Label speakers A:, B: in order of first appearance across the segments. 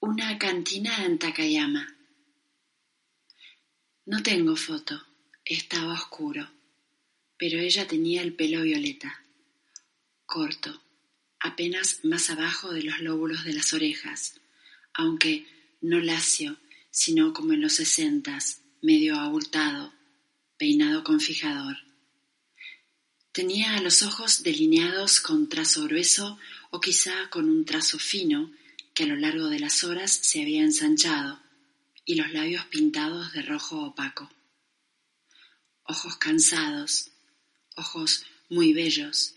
A: Una cantina en Takayama. No tengo foto. Estaba oscuro. Pero ella tenía el pelo violeta. Corto apenas más abajo de los lóbulos de las orejas, aunque no lacio, sino como en los sesentas, medio abultado, peinado con fijador. Tenía los ojos delineados con trazo grueso o quizá con un trazo fino que a lo largo de las horas se había ensanchado, y los labios pintados de rojo opaco. Ojos cansados, ojos muy bellos,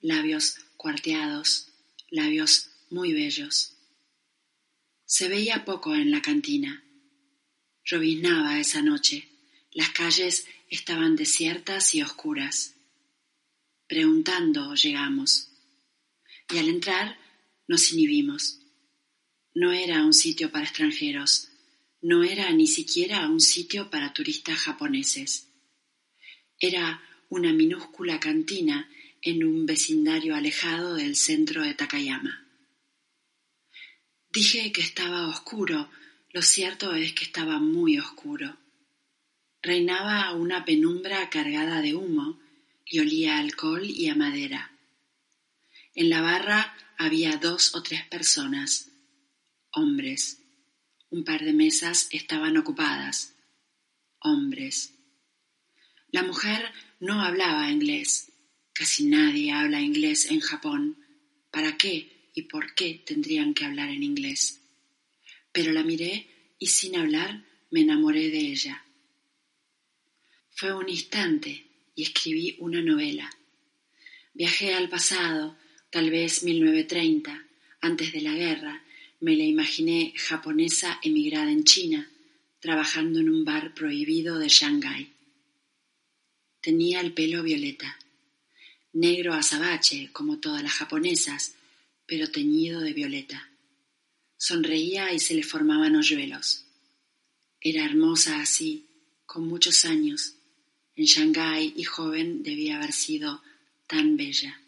A: labios cuarteados, labios muy bellos. Se veía poco en la cantina. Lloviznaba esa noche. Las calles estaban desiertas y oscuras. Preguntando llegamos. Y al entrar nos inhibimos. No era un sitio para extranjeros. No era ni siquiera un sitio para turistas japoneses. Era una minúscula cantina en un vecindario alejado del centro de Takayama. Dije que estaba oscuro, lo cierto es que estaba muy oscuro. Reinaba una penumbra cargada de humo y olía a alcohol y a madera. En la barra había dos o tres personas, hombres. Un par de mesas estaban ocupadas, hombres. La mujer no hablaba inglés Casi nadie habla inglés en Japón. ¿Para qué y por qué tendrían que hablar en inglés? Pero la miré y sin hablar me enamoré de ella. Fue un instante y escribí una novela. Viajé al pasado, tal vez 1930, antes de la guerra, me la imaginé japonesa emigrada en China, trabajando en un bar prohibido de Shanghái. Tenía el pelo violeta negro azabache como todas las japonesas, pero teñido de violeta. Sonreía y se le formaban hoyuelos. Era hermosa así, con muchos años. En Shanghái y joven debía haber sido tan bella.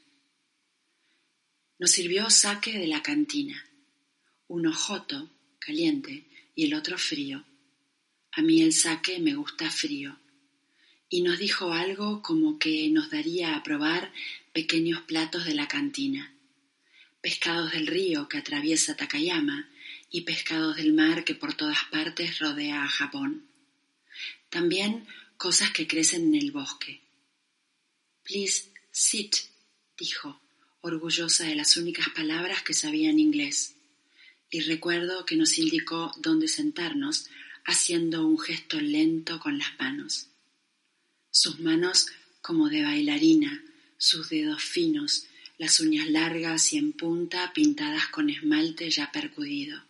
A: Nos sirvió saque de la cantina, uno joto, caliente, y el otro frío. A mí el saque me gusta frío y nos dijo algo como que nos daría a probar pequeños platos de la cantina, pescados del río que atraviesa Takayama y pescados del mar que por todas partes rodea a Japón. También cosas que crecen en el bosque. Please sit, dijo, orgullosa de las únicas palabras que sabía en inglés. Y recuerdo que nos indicó dónde sentarnos, haciendo un gesto lento con las manos sus manos como de bailarina, sus dedos finos, las uñas largas y en punta pintadas con esmalte ya percudido.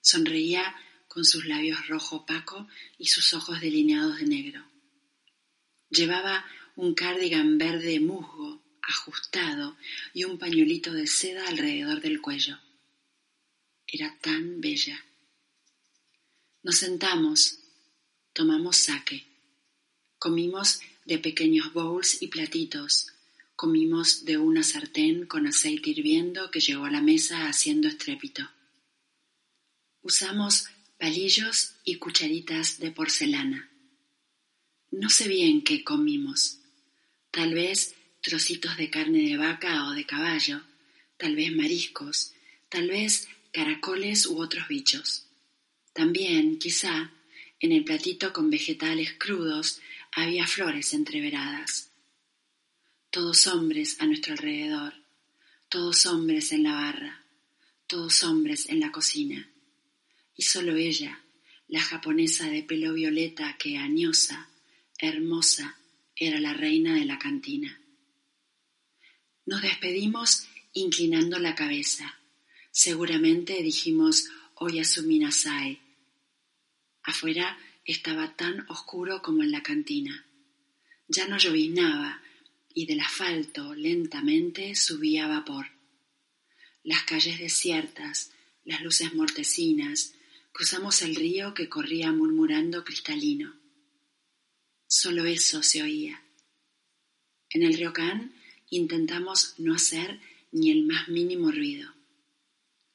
A: Sonreía con sus labios rojo opaco y sus ojos delineados de negro. Llevaba un cardigan verde musgo, ajustado, y un pañuelito de seda alrededor del cuello. Era tan bella. Nos sentamos, tomamos saque. Comimos de pequeños bowls y platitos, comimos de una sartén con aceite hirviendo que llegó a la mesa haciendo estrépito. Usamos palillos y cucharitas de porcelana. No sé bien qué comimos. Tal vez trocitos de carne de vaca o de caballo, tal vez mariscos, tal vez caracoles u otros bichos. También, quizá, en el platito con vegetales crudos había flores entreveradas. Todos hombres a nuestro alrededor, todos hombres en la barra, todos hombres en la cocina. Y solo ella, la japonesa de pelo violeta que añosa, hermosa, era la reina de la cantina. Nos despedimos inclinando la cabeza, Seguramente dijimos Oyasuminasai. Afuera estaba tan oscuro como en la cantina. Ya no lloviznaba y del asfalto lentamente subía vapor. Las calles desiertas, las luces mortecinas, cruzamos el río que corría murmurando cristalino. Solo eso se oía. En el Ryokan intentamos no hacer ni el más mínimo ruido.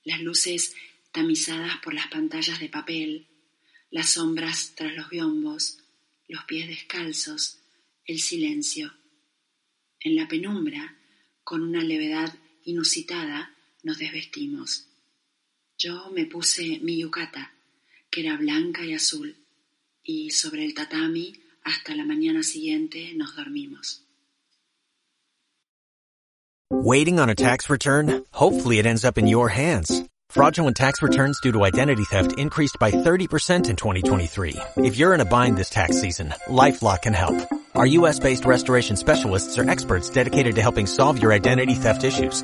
A: Las luces tamizadas por las pantallas de papel, las sombras tras los biombos, los pies descalzos, el silencio. En la penumbra, con una levedad inusitada, nos desvestimos. Yo me puse mi yukata, que era blanca y azul, y sobre el tatami hasta la mañana siguiente nos dormimos.
B: Waiting on a tax return? Hopefully it ends up in your hands. Fraudulent tax returns due to identity theft increased by 30% in 2023. If you're in a bind this tax season, LifeLock can help. Our U.S.-based restoration specialists are experts dedicated to helping solve your identity theft issues.